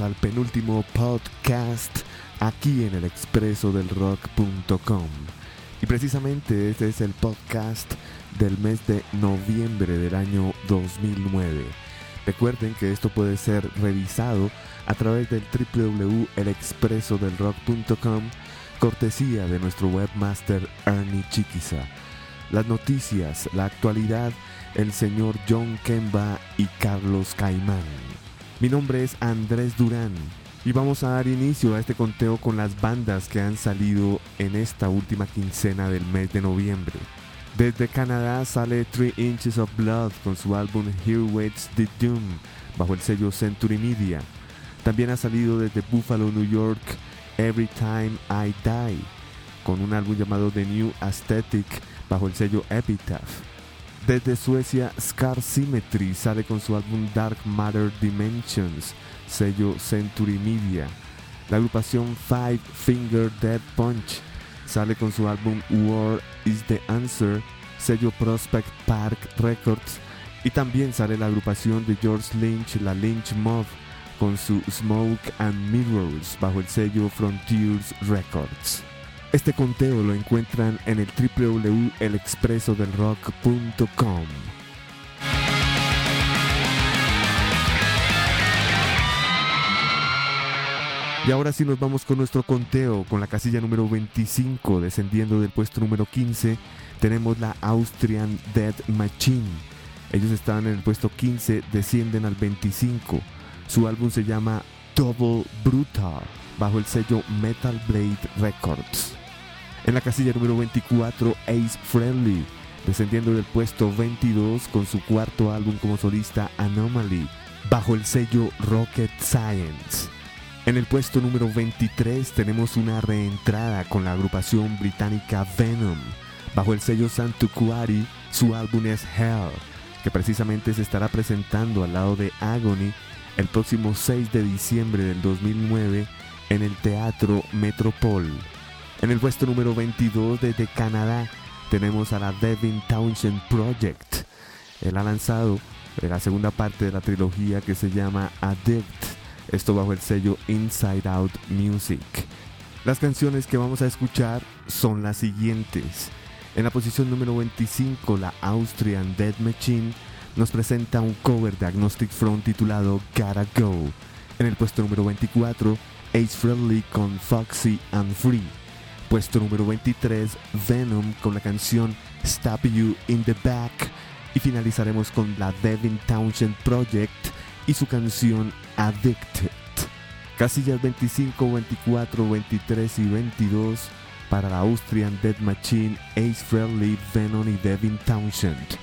Al penúltimo podcast aquí en el expreso del rock.com. Y precisamente este es el podcast del mes de noviembre del año 2009. Recuerden que esto puede ser revisado a través del www.elexpresodelrock.com, cortesía de nuestro webmaster Ernie Chiquiza. Las noticias, la actualidad, el señor John Kemba y Carlos Caimán. Mi nombre es Andrés Durán y vamos a dar inicio a este conteo con las bandas que han salido en esta última quincena del mes de noviembre. Desde Canadá sale Three Inches of Blood con su álbum Here Waits the Doom bajo el sello Century Media. También ha salido desde Buffalo, New York, Every Time I Die con un álbum llamado The New Aesthetic bajo el sello Epitaph. Desde Suecia, Scar Symmetry sale con su álbum Dark Matter Dimensions, sello Century Media. La agrupación Five Finger Dead Punch sale con su álbum War is the Answer, sello Prospect Park Records. Y también sale la agrupación de George Lynch, la Lynch Mob, con su Smoke and Mirrors bajo el sello Frontiers Records. Este conteo lo encuentran en el www.elexpresodelrock.com. Y ahora sí nos vamos con nuestro conteo, con la casilla número 25, descendiendo del puesto número 15, tenemos la Austrian Dead Machine. Ellos estaban en el puesto 15, descienden al 25. Su álbum se llama Double Brutal, bajo el sello Metal Blade Records. En la casilla número 24, Ace Friendly, descendiendo del puesto 22 con su cuarto álbum como solista Anomaly, bajo el sello Rocket Science. En el puesto número 23 tenemos una reentrada con la agrupación británica Venom, bajo el sello Santukuari, su álbum es Hell, que precisamente se estará presentando al lado de Agony el próximo 6 de diciembre del 2009 en el Teatro Metropol. En el puesto número 22 desde Canadá tenemos a la Devin Townshend Project. Él ha lanzado la segunda parte de la trilogía que se llama Addict, esto bajo el sello Inside Out Music. Las canciones que vamos a escuchar son las siguientes. En la posición número 25, la Austrian Dead Machine nos presenta un cover de Agnostic Front titulado Gotta Go. En el puesto número 24, Ace Friendly con Foxy and Free. Puesto número 23, Venom con la canción Stab You in the Back. Y finalizaremos con la Devin Townshend Project y su canción Addicted. Casillas 25, 24, 23 y 22 para la Austrian Dead Machine, Ace Frehley, Venom y Devin Townshend.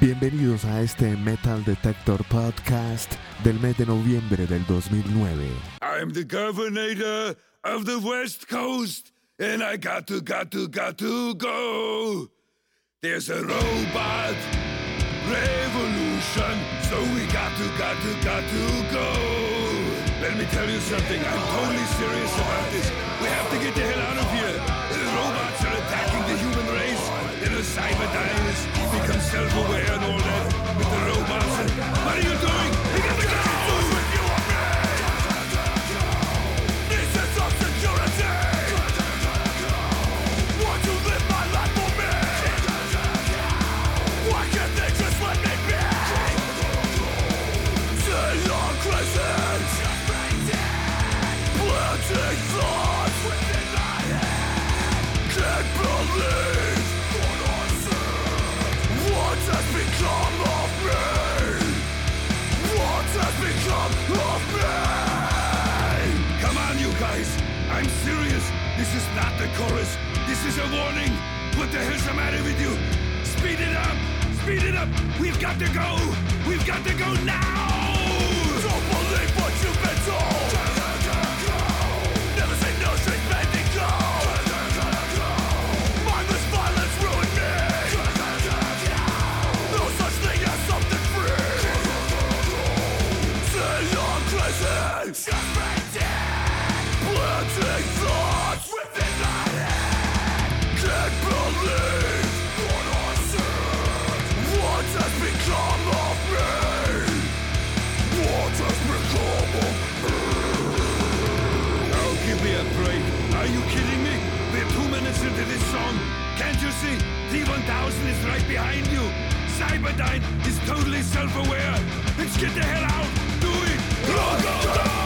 Bienvenidos a este Metal Detector Podcast del mes de noviembre del 2009. I'm the governor of the West Coast, and I got to, got to, got to go. There's a robot revolution, so we got to, got to, got to go. Let me tell you something, I'm totally serious about this. We have to get the hell out of here. The robots are attacking the human race, and the cyber dies become self-aware and all chorus. This is a warning. What the hell's the matter with you? Speed it up. Speed it up. We've got to go. We've got to go now. Don't believe what you've been told. Lucy, T-1000 is right behind you. Cyberdyne is totally self-aware. Let's get the hell out. Do it. Look, go, go.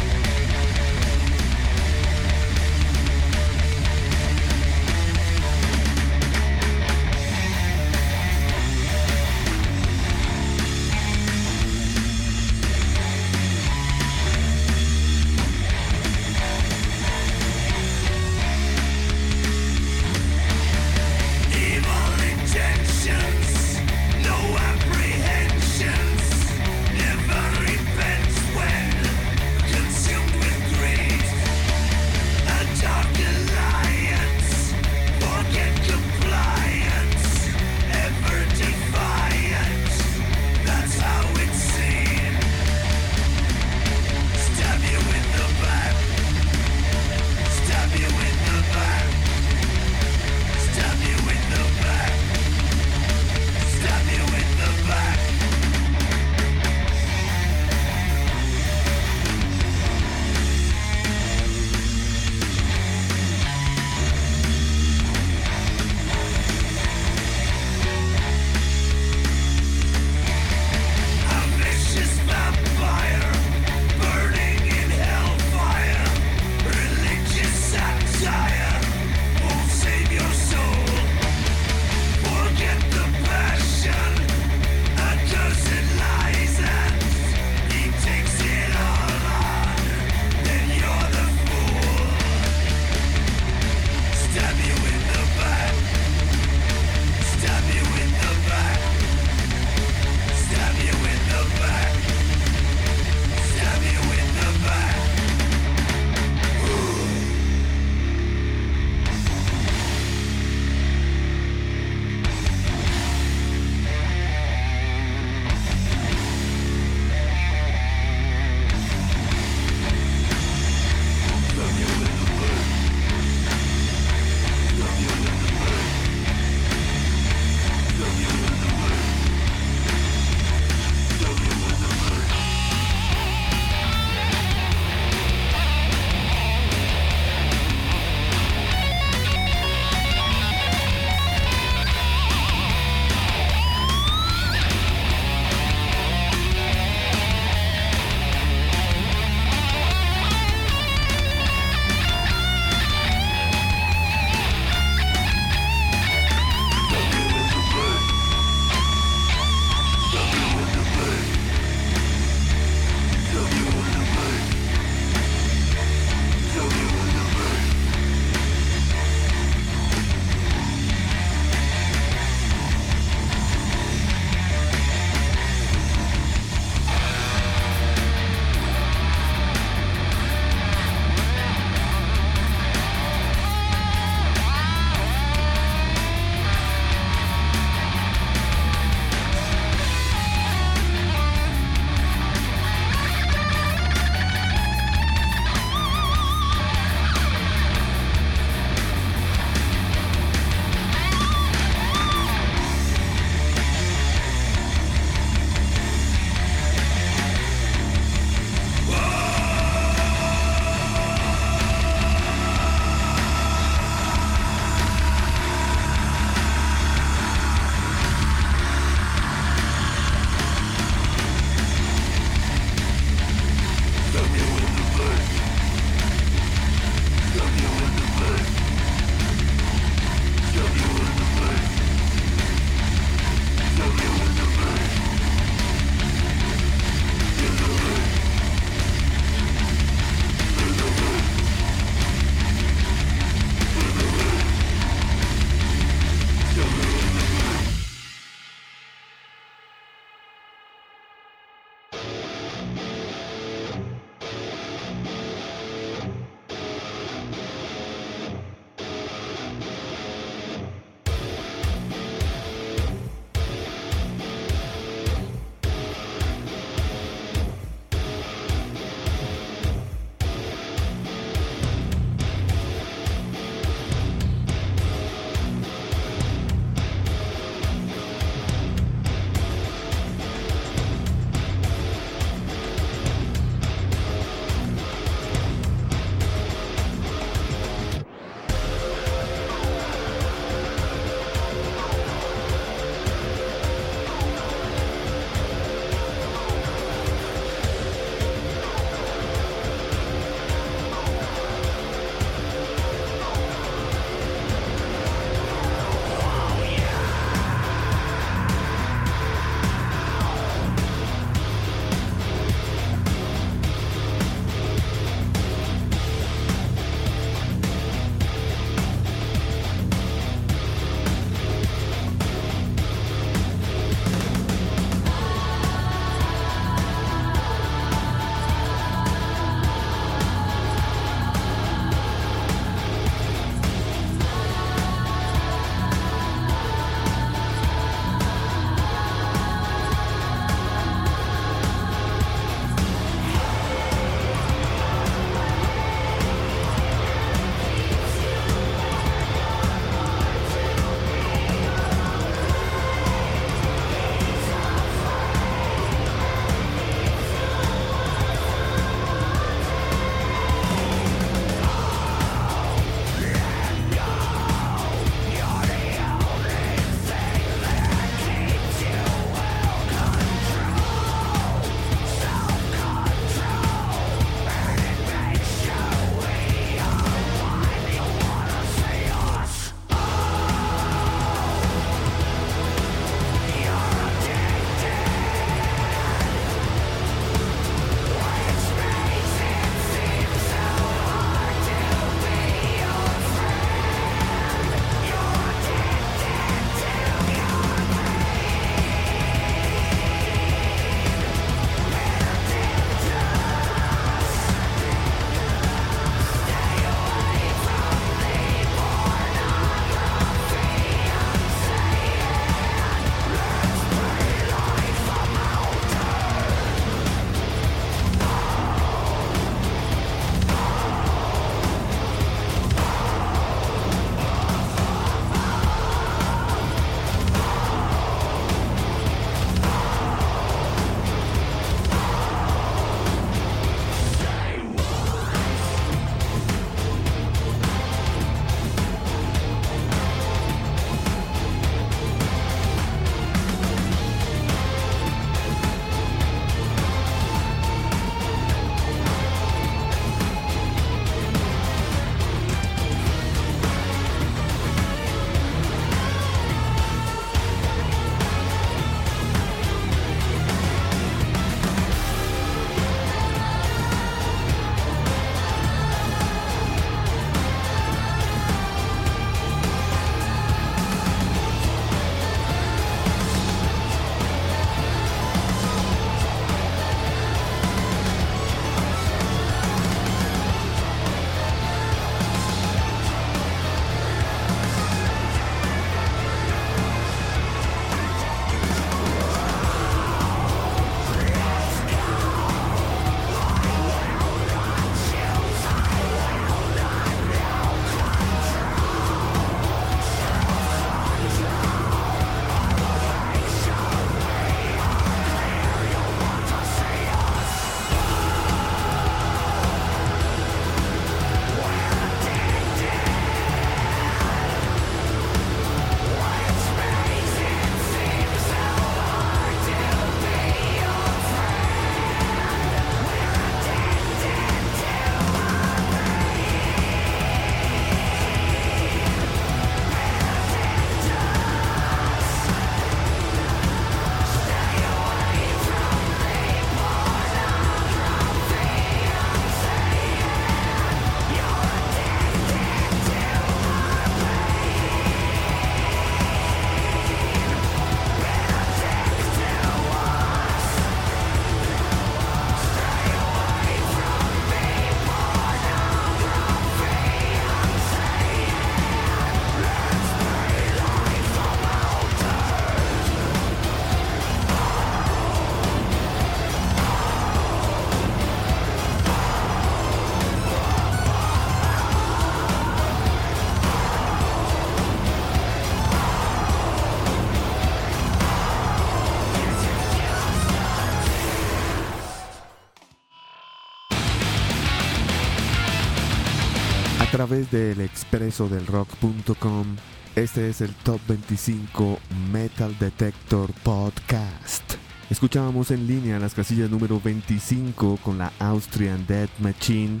Través del expreso del rock.com. Este es el Top 25 Metal Detector Podcast. Escuchábamos en línea las casillas número 25 con la Austrian Death Machine,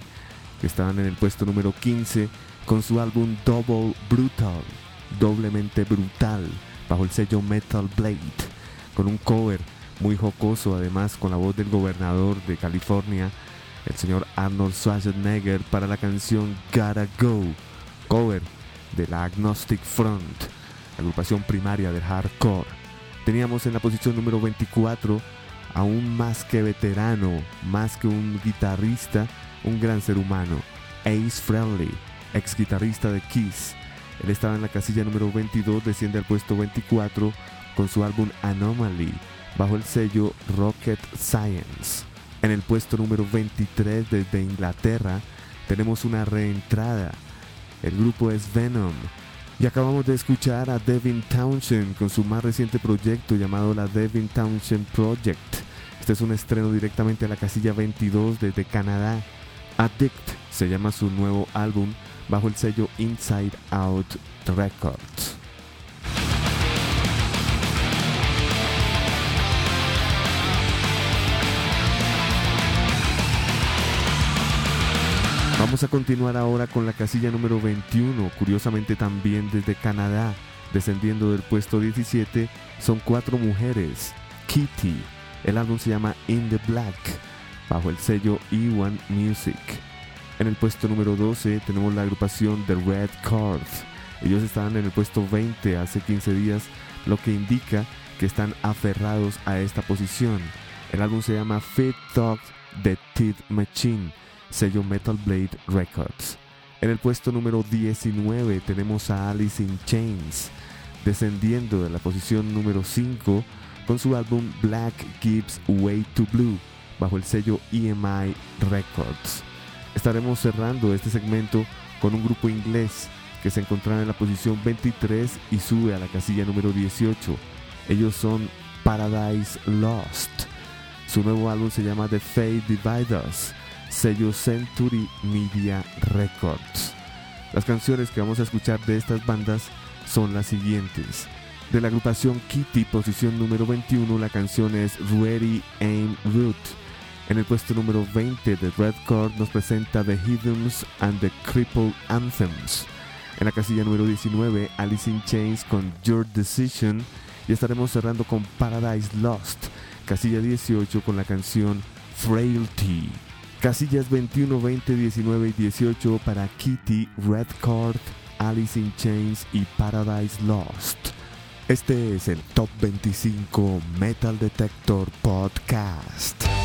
que estaban en el puesto número 15 con su álbum Double Brutal, doblemente brutal, bajo el sello Metal Blade, con un cover muy jocoso, además con la voz del gobernador de California, el señor Arnold Schwarzenegger, para la canción Gotta Go, cover de la Agnostic Front, agrupación primaria del hardcore. Teníamos en la posición número 24 aún más que veterano, más que un guitarrista, un gran ser humano, Ace Friendly, ex guitarrista de Kiss. Él estaba en la casilla número 22, desciende al puesto 24 con su álbum Anomaly, bajo el sello Rocket Science. En el puesto número 23 desde Inglaterra tenemos una reentrada. El grupo es Venom. Y acabamos de escuchar a Devin Townshend con su más reciente proyecto llamado la Devin Townshend Project. Este es un estreno directamente a la casilla 22 desde Canadá. Addict se llama su nuevo álbum bajo el sello Inside Out Records. Vamos a continuar ahora con la casilla número 21, curiosamente también desde Canadá, descendiendo del puesto 17, son cuatro mujeres. Kitty, el álbum se llama In the Black, bajo el sello E1 Music. En el puesto número 12 tenemos la agrupación The Red Card. Ellos estaban en el puesto 20 hace 15 días, lo que indica que están aferrados a esta posición. El álbum se llama Fit Talk The Teeth Machine sello Metal Blade Records. En el puesto número 19 tenemos a Alice in Chains, descendiendo de la posición número 5 con su álbum Black Gives Way to Blue, bajo el sello EMI Records. Estaremos cerrando este segmento con un grupo inglés que se encontrará en la posición 23 y sube a la casilla número 18. Ellos son Paradise Lost. Su nuevo álbum se llama The Fate Divide Us sello Century Media Records. Las canciones que vamos a escuchar de estas bandas son las siguientes. De la agrupación Kitty, posición número 21, la canción es Ready Aim Root. En el puesto número 20 de Red Chord nos presenta The Hidden and the Crippled Anthems. En la casilla número 19, Alice in Chains con Your Decision. Y estaremos cerrando con Paradise Lost. Casilla 18 con la canción Frailty. Casillas 21, 20, 19 y 18 para Kitty, Red Card, Alice in Chains y Paradise Lost. Este es el Top 25 Metal Detector Podcast.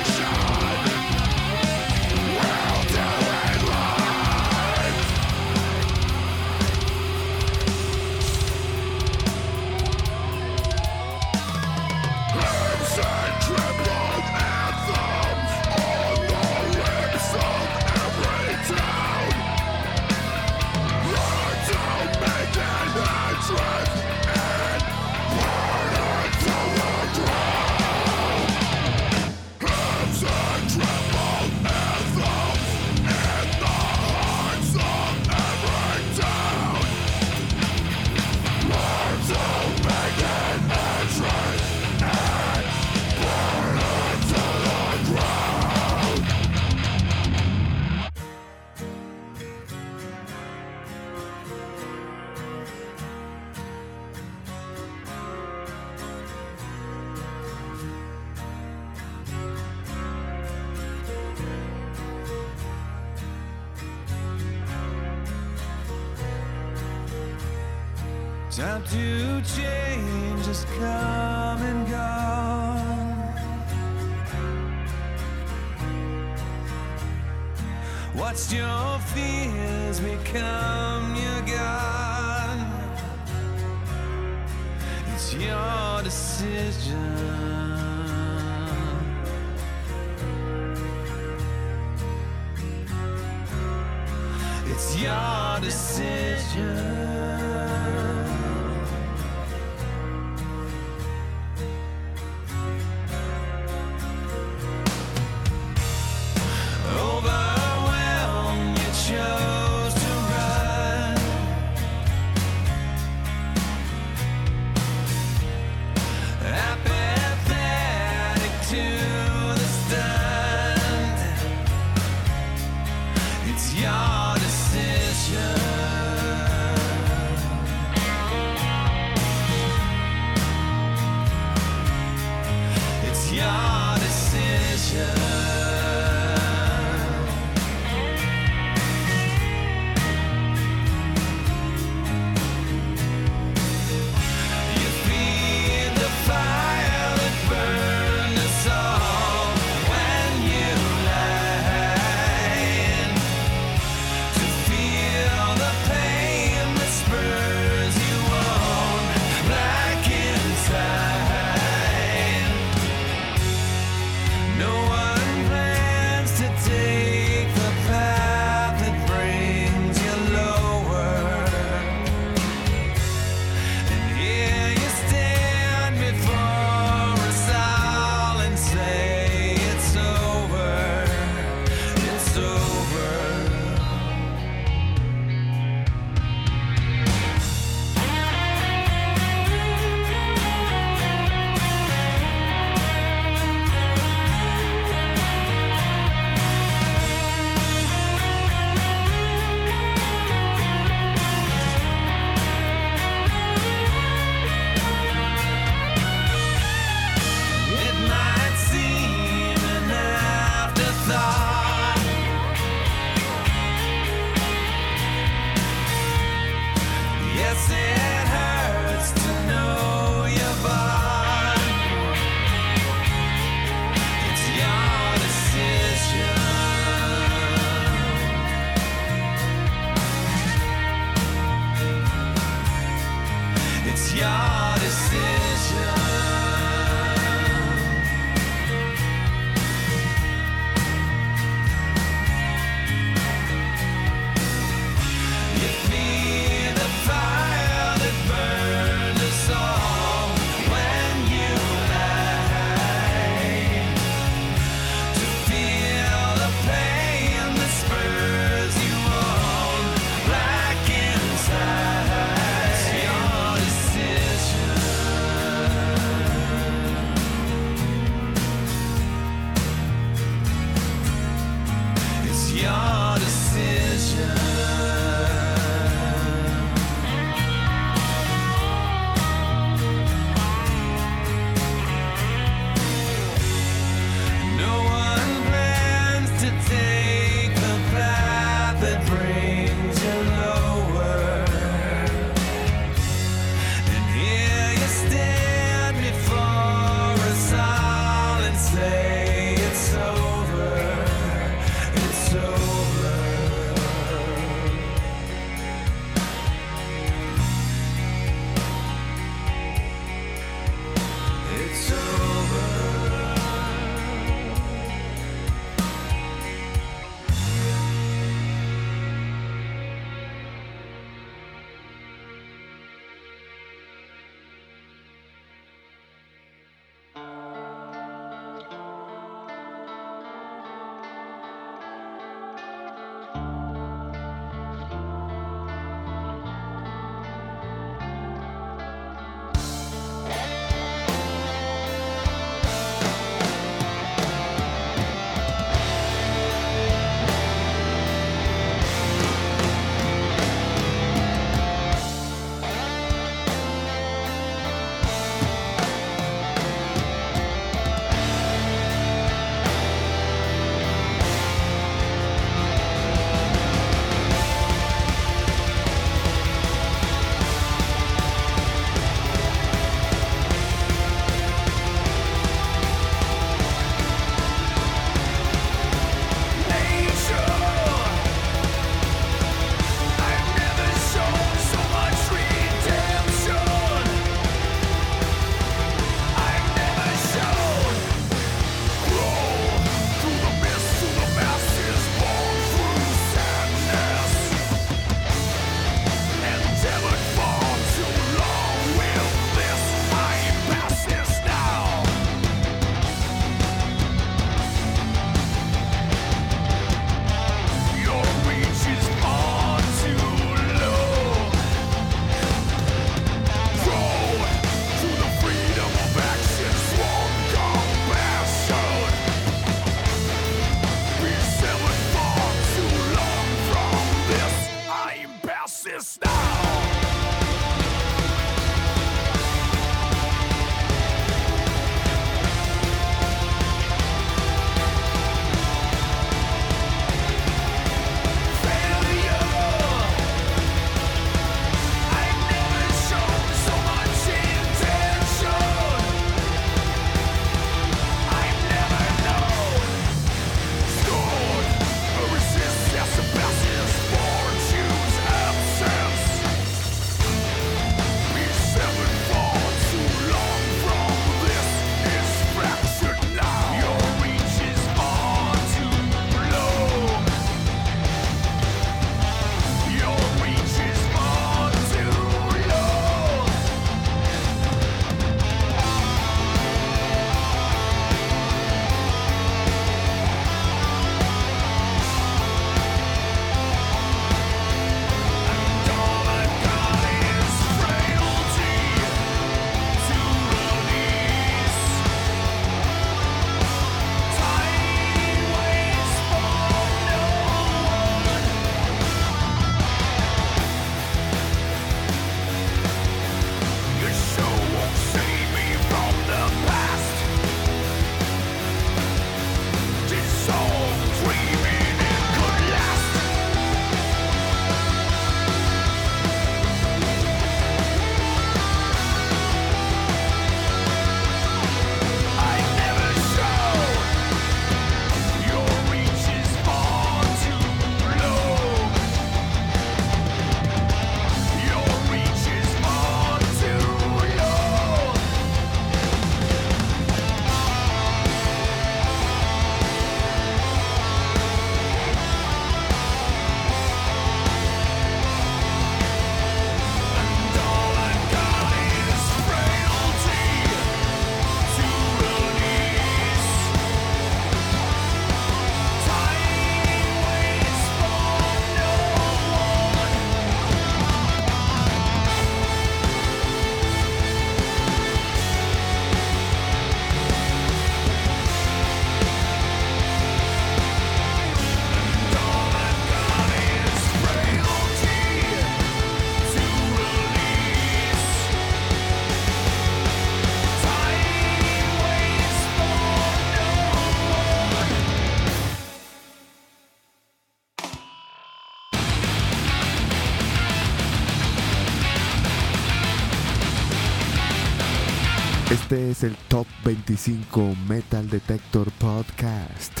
Este es el Top 25 Metal Detector Podcast,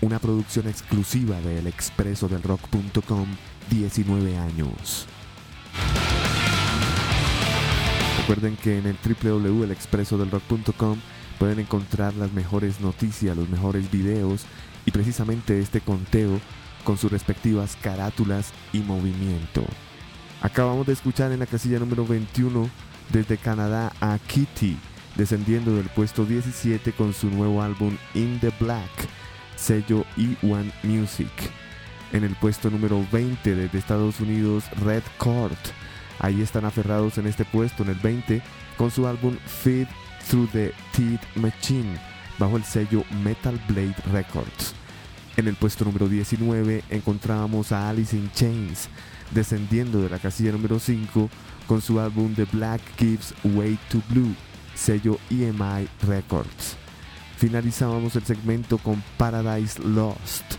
una producción exclusiva de elexpresodelrock.com 19 años. Recuerden que en el www.elexpresodelrock.com pueden encontrar las mejores noticias, los mejores videos y precisamente este conteo con sus respectivas carátulas y movimiento. Acabamos de escuchar en la casilla número 21 desde Canadá a Kitty, descendiendo del puesto 17 con su nuevo álbum In the Black, sello E1 Music. En el puesto número 20 desde Estados Unidos, Red Court. Ahí están aferrados en este puesto, en el 20, con su álbum Feed Through the Teeth Machine, bajo el sello Metal Blade Records. En el puesto número 19 encontrábamos a Alice in Chains, descendiendo de la casilla número 5 con su álbum The Black Gives Way to Blue, sello EMI Records. Finalizábamos el segmento con Paradise Lost.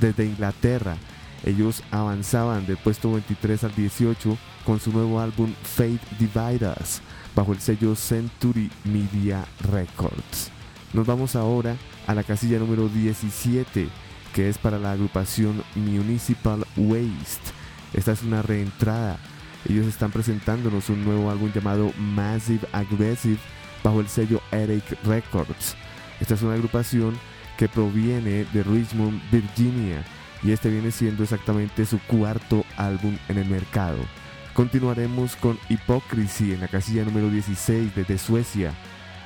Desde Inglaterra, ellos avanzaban del puesto 23 al 18 con su nuevo álbum Fate Divide Us, bajo el sello Century Media Records. Nos vamos ahora a la casilla número 17, que es para la agrupación Municipal Waste. Esta es una reentrada. Ellos están presentándonos un nuevo álbum llamado Massive Aggressive bajo el sello Eric Records. Esta es una agrupación que proviene de Richmond, Virginia, y este viene siendo exactamente su cuarto álbum en el mercado. Continuaremos con Hypocrisy en la casilla número 16 desde Suecia.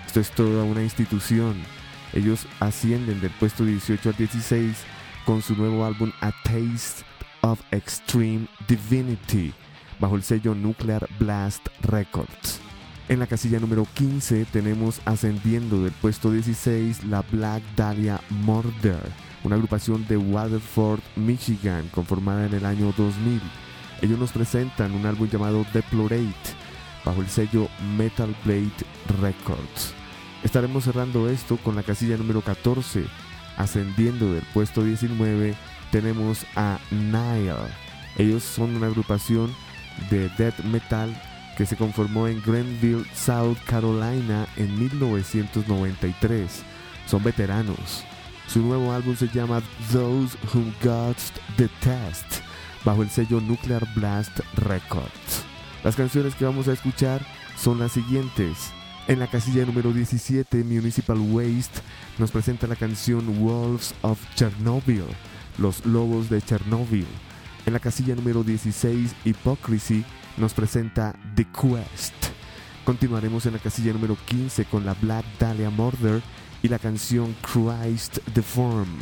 Esto es toda una institución. Ellos ascienden del puesto 18 al 16 con su nuevo álbum A Taste of Extreme Divinity bajo el sello Nuclear Blast Records. En la casilla número 15 tenemos ascendiendo del puesto 16 la Black Dahlia Murder, una agrupación de Waterford, Michigan, conformada en el año 2000. Ellos nos presentan un álbum llamado Deplorate bajo el sello Metal Blade Records. Estaremos cerrando esto con la casilla número 14. Ascendiendo del puesto 19 tenemos a Nile. Ellos son una agrupación de death metal que se conformó en Grenville, South Carolina en 1993. Son veteranos. Su nuevo álbum se llama Those Who Got the Test bajo el sello Nuclear Blast Records. Las canciones que vamos a escuchar son las siguientes. En la casilla número 17, Municipal Waste nos presenta la canción Wolves of Chernobyl, Los Lobos de Chernobyl. En la casilla número 16, Hypocrisy nos presenta The Quest. Continuaremos en la casilla número 15 con la Black Dahlia Murder y la canción Christ the Form.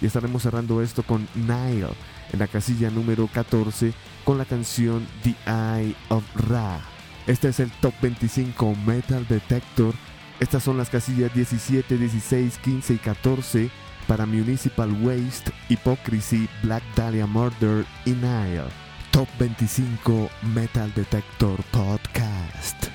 Y estaremos cerrando esto con Nile en la casilla número 14 con la canción The Eye of Ra. Este es el Top 25 Metal Detector. Estas son las casillas 17, 16, 15 y 14 para Municipal Waste, Hypocrisy, Black Dahlia Murder y Nile. Top 25 Metal Detector Podcast.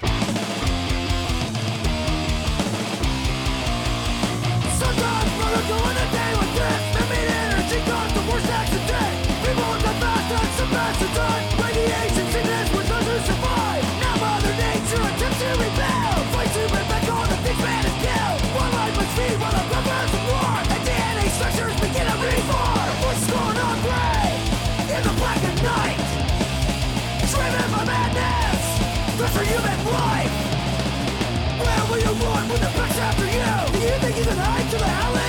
Will you run when the pack's after you? Do you think you can hide till the howling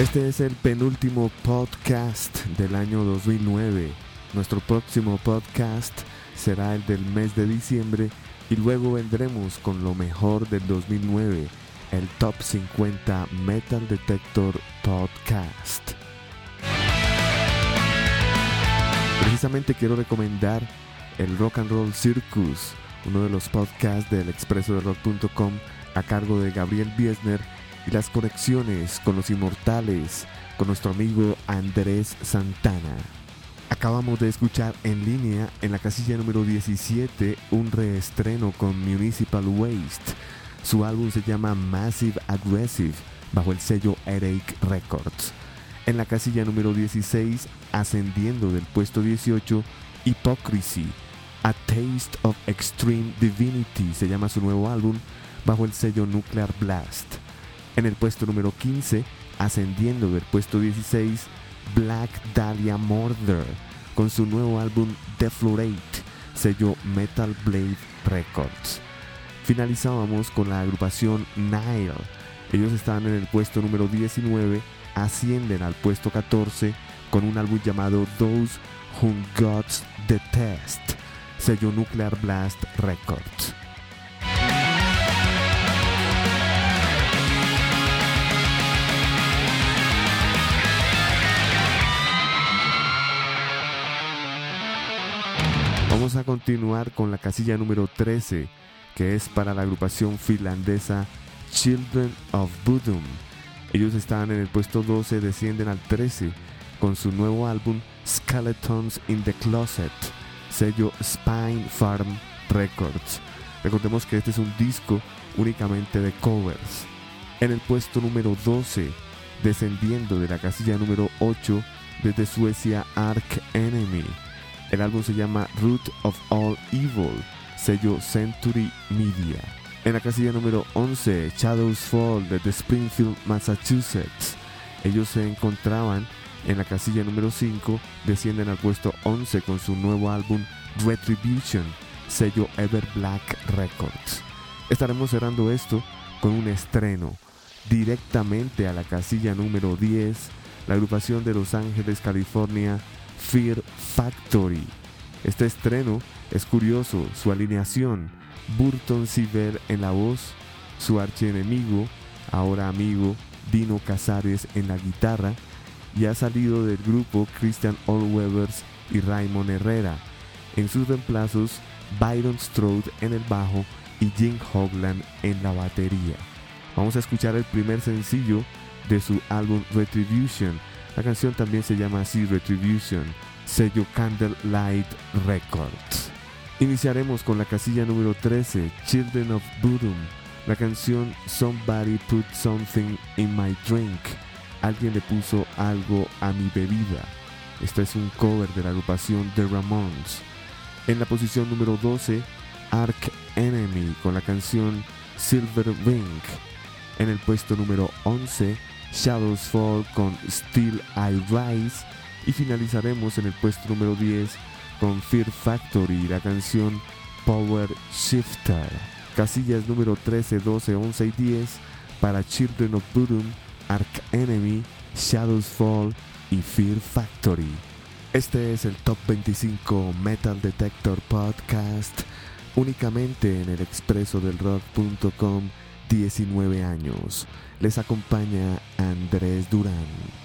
Este es el penúltimo podcast del año 2009. Nuestro próximo podcast será el del mes de diciembre y luego vendremos con lo mejor del 2009, el Top 50 Metal Detector Podcast. Precisamente quiero recomendar el Rock and Roll Circus, uno de los podcasts del expreso de rock.com a cargo de Gabriel Biesner y las conexiones con los inmortales con nuestro amigo Andrés Santana. Acabamos de escuchar en línea en la casilla número 17 un reestreno con Municipal Waste. Su álbum se llama Massive Aggressive bajo el sello Headache Records. En la casilla número 16, ascendiendo del puesto 18, Hypocrisy. A Taste of Extreme Divinity se llama su nuevo álbum bajo el sello Nuclear Blast. En el puesto número 15, ascendiendo del puesto 16, Black Dahlia Murder con su nuevo álbum Deflorate, sello Metal Blade Records. Finalizábamos con la agrupación Nile. Ellos estaban en el puesto número 19, ascienden al puesto 14 con un álbum llamado Those Whom Gods Detest, sello Nuclear Blast Records. Vamos a continuar con la casilla número 13, que es para la agrupación finlandesa Children of Bodom. Ellos estaban en el puesto 12, descienden al 13 con su nuevo álbum Skeletons in the Closet, sello Spine Farm Records. Recordemos que este es un disco únicamente de covers. En el puesto número 12, descendiendo de la casilla número 8, desde Suecia Ark Enemy. El álbum se llama Root of All Evil, sello Century Media. En la casilla número 11, Shadows Fall desde Springfield, Massachusetts. Ellos se encontraban en la casilla número 5, descienden al puesto 11 con su nuevo álbum Retribution, sello Ever Black Records. Estaremos cerrando esto con un estreno directamente a la casilla número 10, la agrupación de Los Ángeles, California, Fear Factory. Este estreno es curioso, su alineación, Burton Siver en la voz, su archienemigo, ahora amigo, Dino Casares en la guitarra, y ha salido del grupo Christian Allwebers y Raymond Herrera. En sus reemplazos, Byron Strode en el bajo y Jim Hogland en la batería. Vamos a escuchar el primer sencillo de su álbum Retribution. La canción también se llama así Retribution, sello Candlelight Records. Iniciaremos con la casilla número 13, Children of Bodom, la canción Somebody Put Something in My Drink. Alguien le puso algo a mi bebida. Este es un cover de la agrupación The Ramones. En la posición número 12, Ark Enemy con la canción Silver Ring. En el puesto número 11, Shadows Fall con Still I Rise. Y finalizaremos en el puesto número 10 con Fear Factory, la canción Power Shifter. Casillas número 13, 12, 11 y 10 para Children of Bodom, Ark Enemy, Shadows Fall y Fear Factory. Este es el Top 25 Metal Detector Podcast, únicamente en el expreso del rock.com 19 años. Les acompaña Andrés Durán.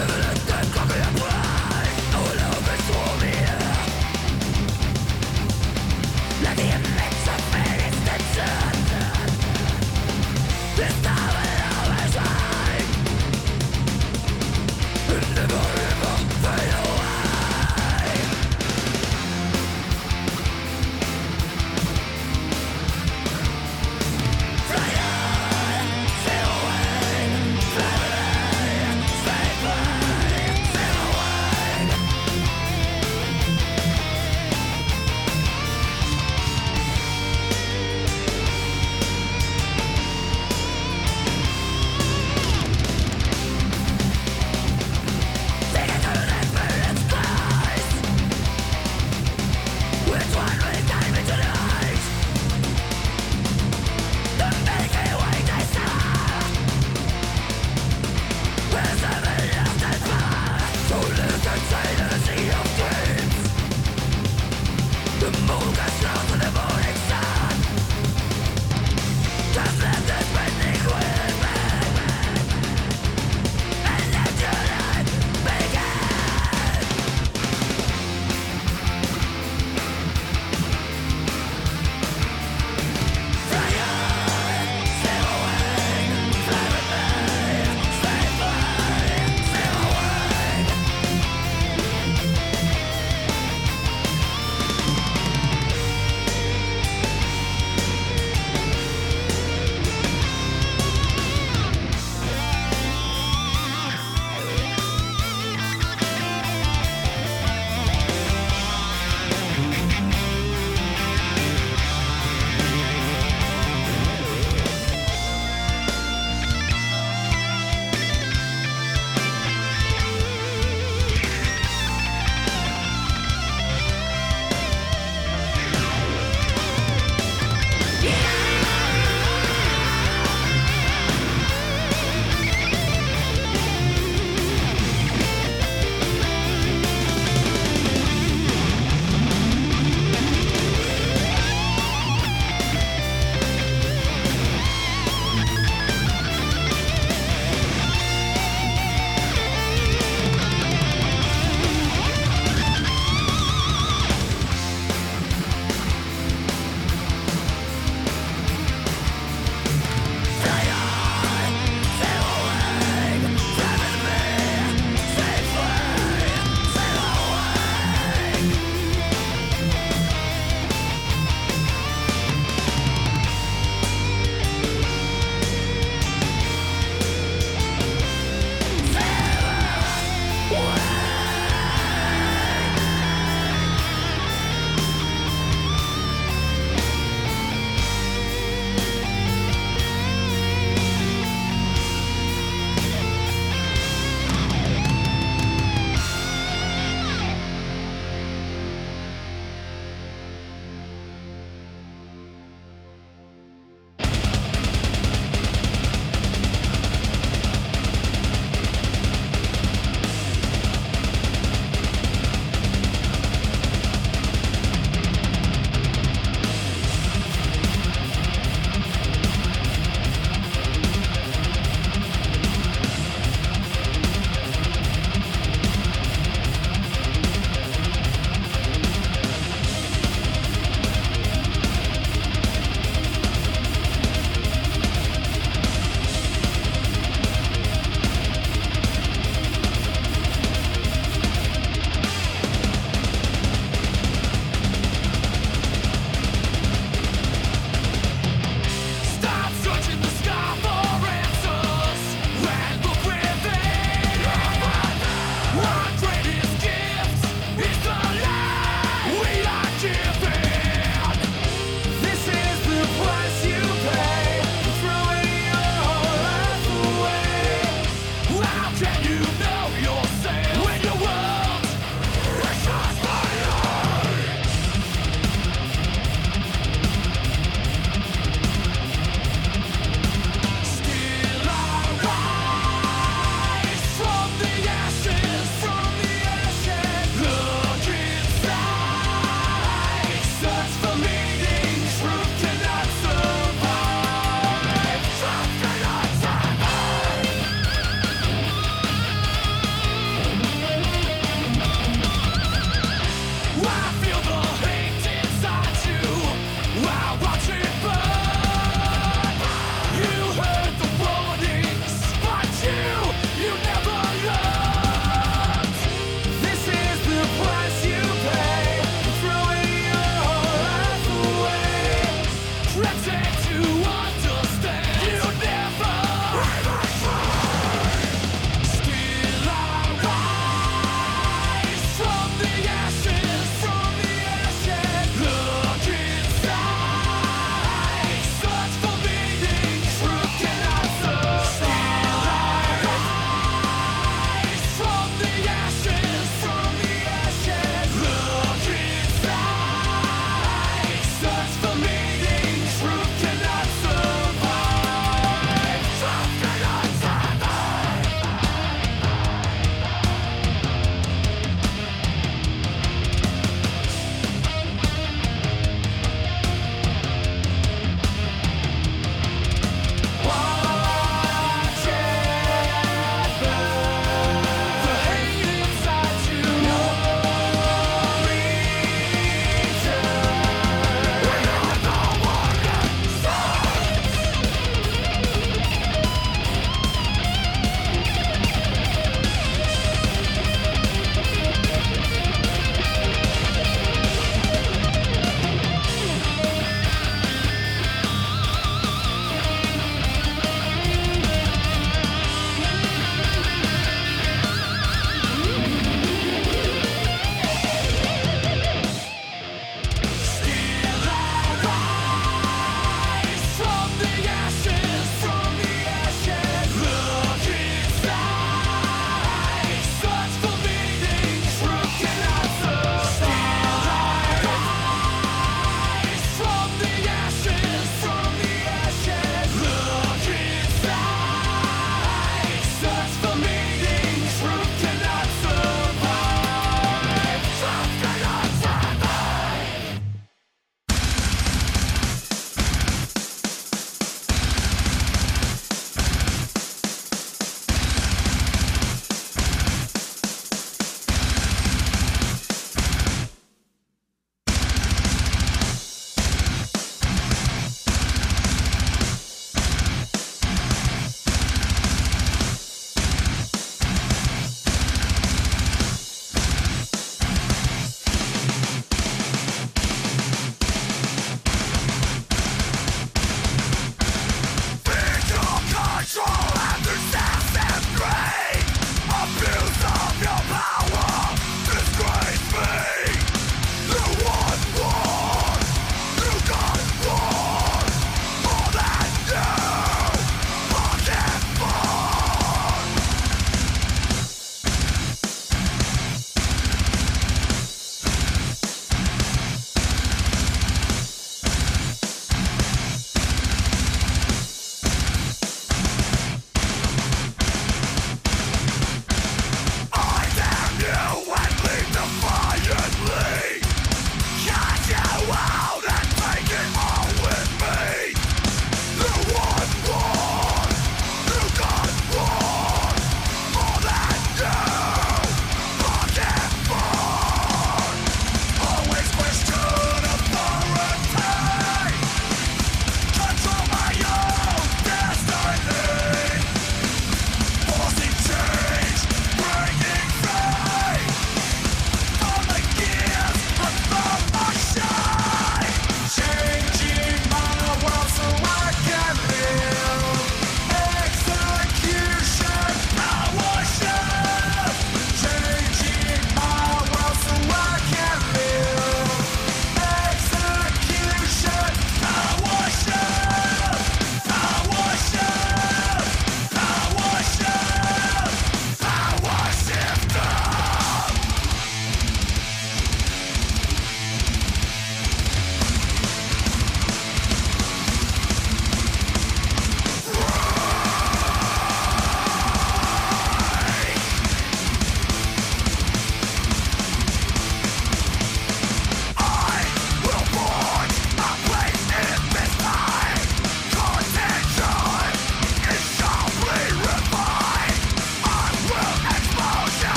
Give it a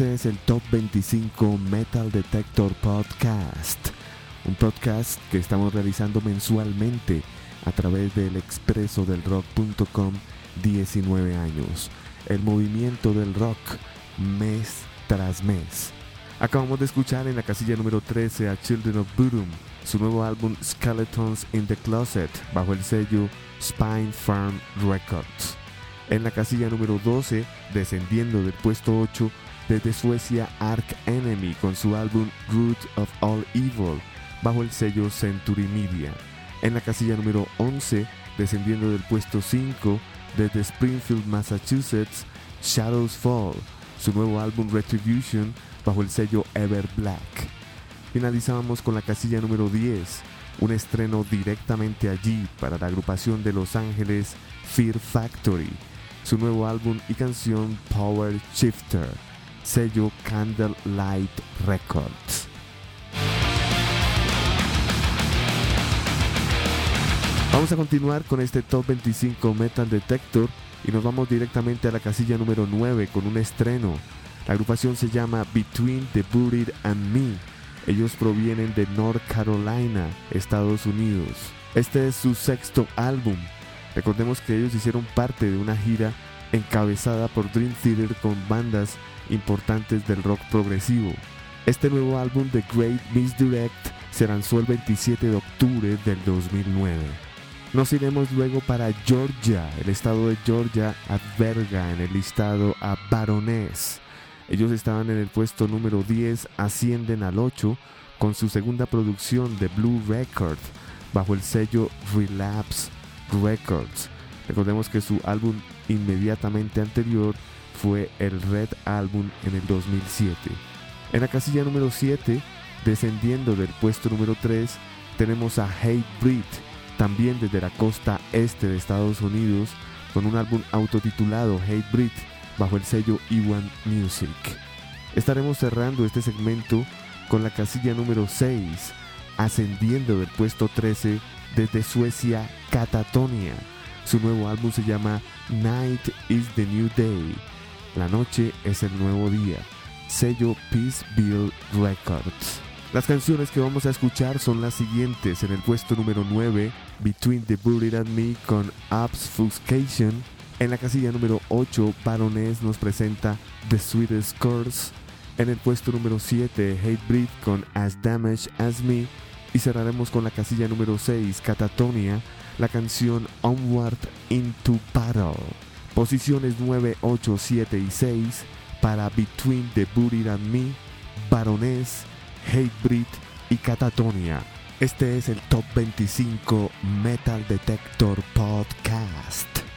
Este es el Top 25 Metal Detector Podcast, un podcast que estamos realizando mensualmente a través del expreso del rock.com 19 años, el movimiento del rock mes tras mes. Acabamos de escuchar en la casilla número 13 a Children of Bodom, su nuevo álbum Skeletons in the Closet, bajo el sello Spine Farm Records. En la casilla número 12, descendiendo del puesto 8, desde Suecia Ark Enemy con su álbum Root of All Evil, bajo el sello Century Media. En la casilla número 11, descendiendo del puesto 5, desde Springfield, Massachusetts, Shadows Fall, su nuevo álbum Retribution, bajo el sello Ever Black. Finalizábamos con la casilla número 10, un estreno directamente allí para la agrupación de Los Ángeles Fear Factory, su nuevo álbum y canción Power Shifter, sello Candlelight Records. Vamos a continuar con este Top 25 Metal Detector y nos vamos directamente a la casilla número 9 con un estreno. La agrupación se llama Between the Buried and Me. Ellos provienen de North Carolina, Estados Unidos. Este es su sexto álbum. Recordemos que ellos hicieron parte de una gira encabezada por Dream Theater con bandas importantes del rock progresivo. Este nuevo álbum The Great Misdirect se lanzó el 27 de octubre del 2009. Nos iremos luego para Georgia. El estado de Georgia adverga en el listado a Baroness. Ellos estaban en el puesto número 10, ascienden al 8 con su segunda producción de Blue Record bajo el sello Relapse Records. Recordemos que su álbum inmediatamente anterior fue el Red Album en el 2007. En la casilla número 7, descendiendo del puesto número 3, tenemos a Hate Breed también desde la costa este de Estados Unidos, con un álbum autotitulado Hate Breed bajo el sello Iwan Music. Estaremos cerrando este segmento con la casilla número 6, ascendiendo del puesto 13 desde Suecia Catatonia. Su nuevo álbum se llama Night is the New Day. La noche es el nuevo día. Sello Peace Records. Las canciones que vamos a escuchar son las siguientes. En el puesto número 9, Between the Buried and Me con Obfuscation. En la casilla número 8, Baroness nos presenta The Sweetest Curse. En el puesto número 7, Hate Breed con As Damaged as Me. Y cerraremos con la casilla número 6, Catatonia, la canción Onward into Battle. Posiciones 9, 8, 7 y 6 para Between the Buried and Me, Baroness, Hatebreed y Catatonia. Este es el Top 25 Metal Detector Podcast.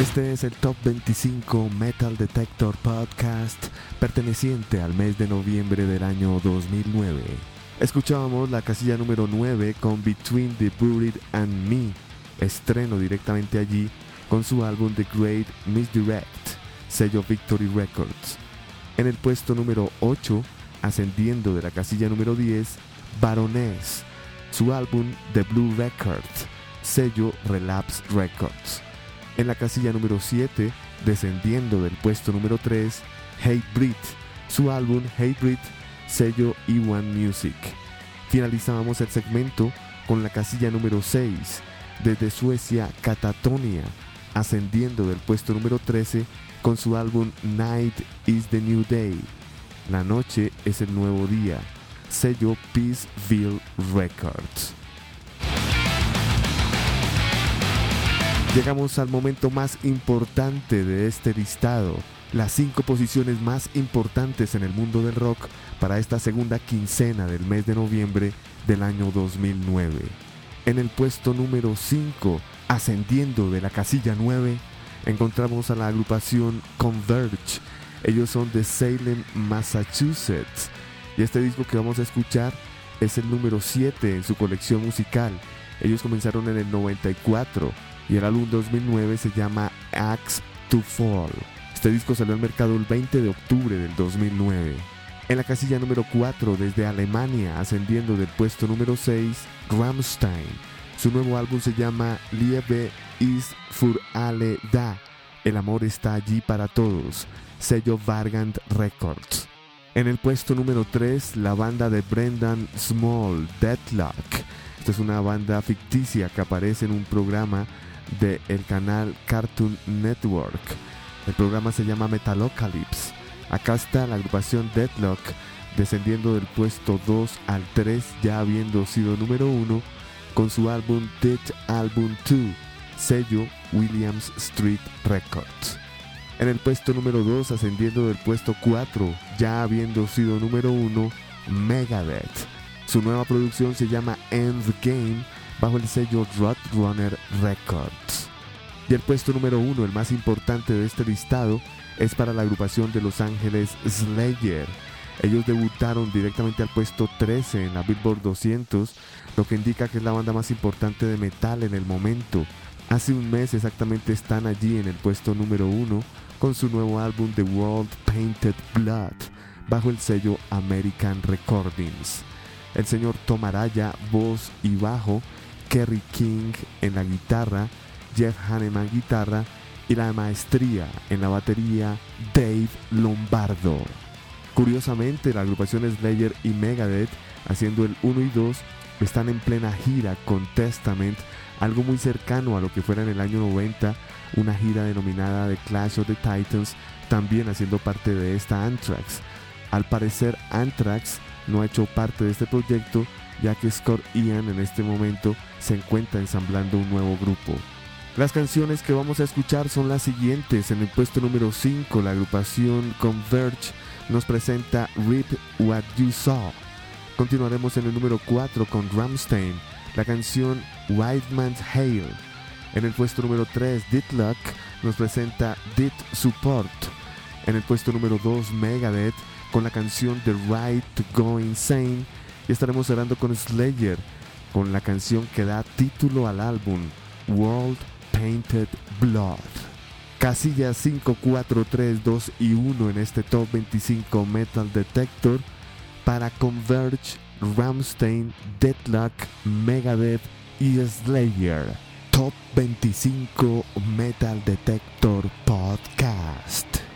Este es el Top 25 Metal Detector Podcast perteneciente al mes de noviembre del año 2009. Escuchábamos la casilla número 9 con Between the Buried and Me, estreno directamente allí con su álbum The Great Misdirect, sello Victory Records. En el puesto número 8, ascendiendo de la casilla número 10, Baroness, su álbum The Blue Record, sello Relapse Records. En la casilla número 7, descendiendo del puesto número 3, Hate Breed, su álbum Hate Breed, sello E1 Music. Finalizábamos el segmento con la casilla número 6, desde Suecia, Catatonia, ascendiendo del puesto número 13 con su álbum Night is the New Day. La noche es el nuevo día, sello Peaceville Records. Llegamos al momento más importante de este listado, las cinco posiciones más importantes en el mundo del rock para esta segunda quincena del mes de noviembre del año 2009. En el puesto número 5, ascendiendo de la casilla 9, encontramos a la agrupación Converge. Ellos son de Salem, Massachusetts. Y este disco que vamos a escuchar es el número 7 en su colección musical. Ellos comenzaron en el 94 y el álbum 2009 se llama Axe to Fall. Este disco salió al mercado el 20 de octubre del 2009. En la casilla número 4 desde Alemania, ascendiendo del puesto número 6, Rammstein. Su nuevo álbum se llama Liebe ist für alle da. El amor está allí para todos. Sello Vargant Records. En el puesto número 3, la banda de Brendan Small, Deadlock. Esta es una banda ficticia que aparece en un programa del el canal Cartoon Network. El programa se llama Metalocalypse. Acá está la agrupación Deadlock descendiendo del puesto 2 al 3 ya habiendo sido número 1 con su álbum Dead Album 2, sello Williams Street Records. En el puesto número 2 ascendiendo del puesto 4 ya habiendo sido número 1 Megadeth. Su nueva producción se llama End Game bajo el sello Roadrunner Records. Y el puesto número uno, el más importante de este listado, es para la agrupación de Los Ángeles Slayer. Ellos debutaron directamente al puesto 13 en la Billboard 200, lo que indica que es la banda más importante de metal en el momento. Hace un mes exactamente están allí en el puesto número uno con su nuevo álbum The World Painted Blood, bajo el sello American Recordings. El señor Tom Araya, voz y bajo, Kerry King en la guitarra, Jeff Hanneman guitarra y la maestría en la batería Dave Lombardo. Curiosamente, la agrupación Slayer y Megadeth, haciendo el 1 y 2, están en plena gira con Testament, algo muy cercano a lo que fuera en el año 90, una gira denominada The Clash of the Titans, también haciendo parte de esta Anthrax. Al parecer, Anthrax no ha hecho parte de este proyecto, ya que Scott Ian en este momento se encuentra ensamblando un nuevo grupo. Las canciones que vamos a escuchar son las siguientes. En el puesto número 5, la agrupación Converge nos presenta Rip What You Saw. Continuaremos en el número 4 con Ramstein, la canción White Man's Hail. En el puesto número 3, Ditluck nos presenta Dit Support. En el puesto número 2, Megadeth con la canción The Right to Go Insane. Y estaremos cerrando con Slayer con la canción que da título al álbum World Painted Blood. Casillas 5, 4, 3, 2 y 1 en este Top 25 Metal Detector para Converge, Ramstein, Deadlock, Megadeth y Slayer. Top 25 Metal Detector Podcast.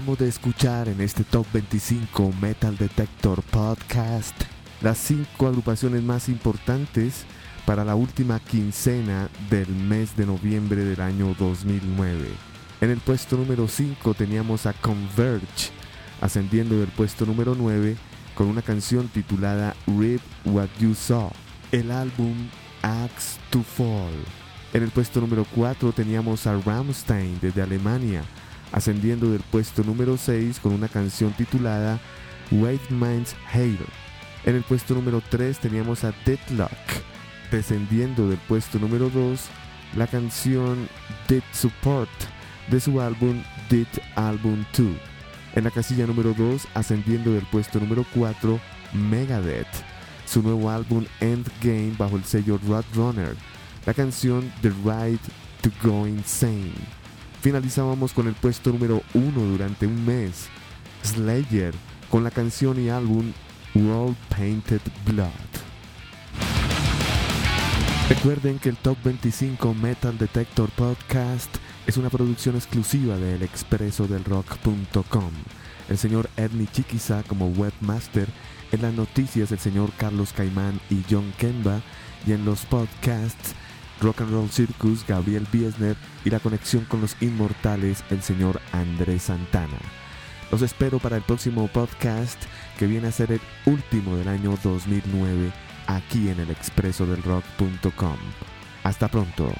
De escuchar en este Top 25 Metal Detector Podcast las cinco agrupaciones más importantes para la última quincena del mes de noviembre del año 2009. En el puesto número 5 teníamos a Converge, ascendiendo del puesto número 9 con una canción titulada Read What You Saw, el álbum Axe to Fall. En el puesto número 4 teníamos a Rammstein desde Alemania, ascendiendo del puesto número 6 con una canción titulada Wait Minds Hail. En el puesto número 3 teníamos a Deadlock, descendiendo del puesto número 2 la canción Dead Support de su álbum Dead Album 2. En la casilla número 2, ascendiendo del puesto número 4, Megadeth, su nuevo álbum Endgame bajo el sello Roadrunner, la canción The Right to Go Insane. Finalizábamos con el puesto número 1 durante un mes, Slayer, con la canción y álbum World Painted Blood. Recuerden que el Top 25 Metal Detector Podcast es una producción exclusiva de elexpresodelrock.com. El señor Ernie Chiquiza como webmaster, en las noticias el señor Carlos Caimán y John Kemba, y en los podcasts Rock and Roll Circus, Gabriel Biesner y la conexión con los inmortales, el señor Andrés Santana. Los espero para el próximo podcast que viene a ser el último del año 2009 aquí en el expresodelrock.com. Hasta pronto.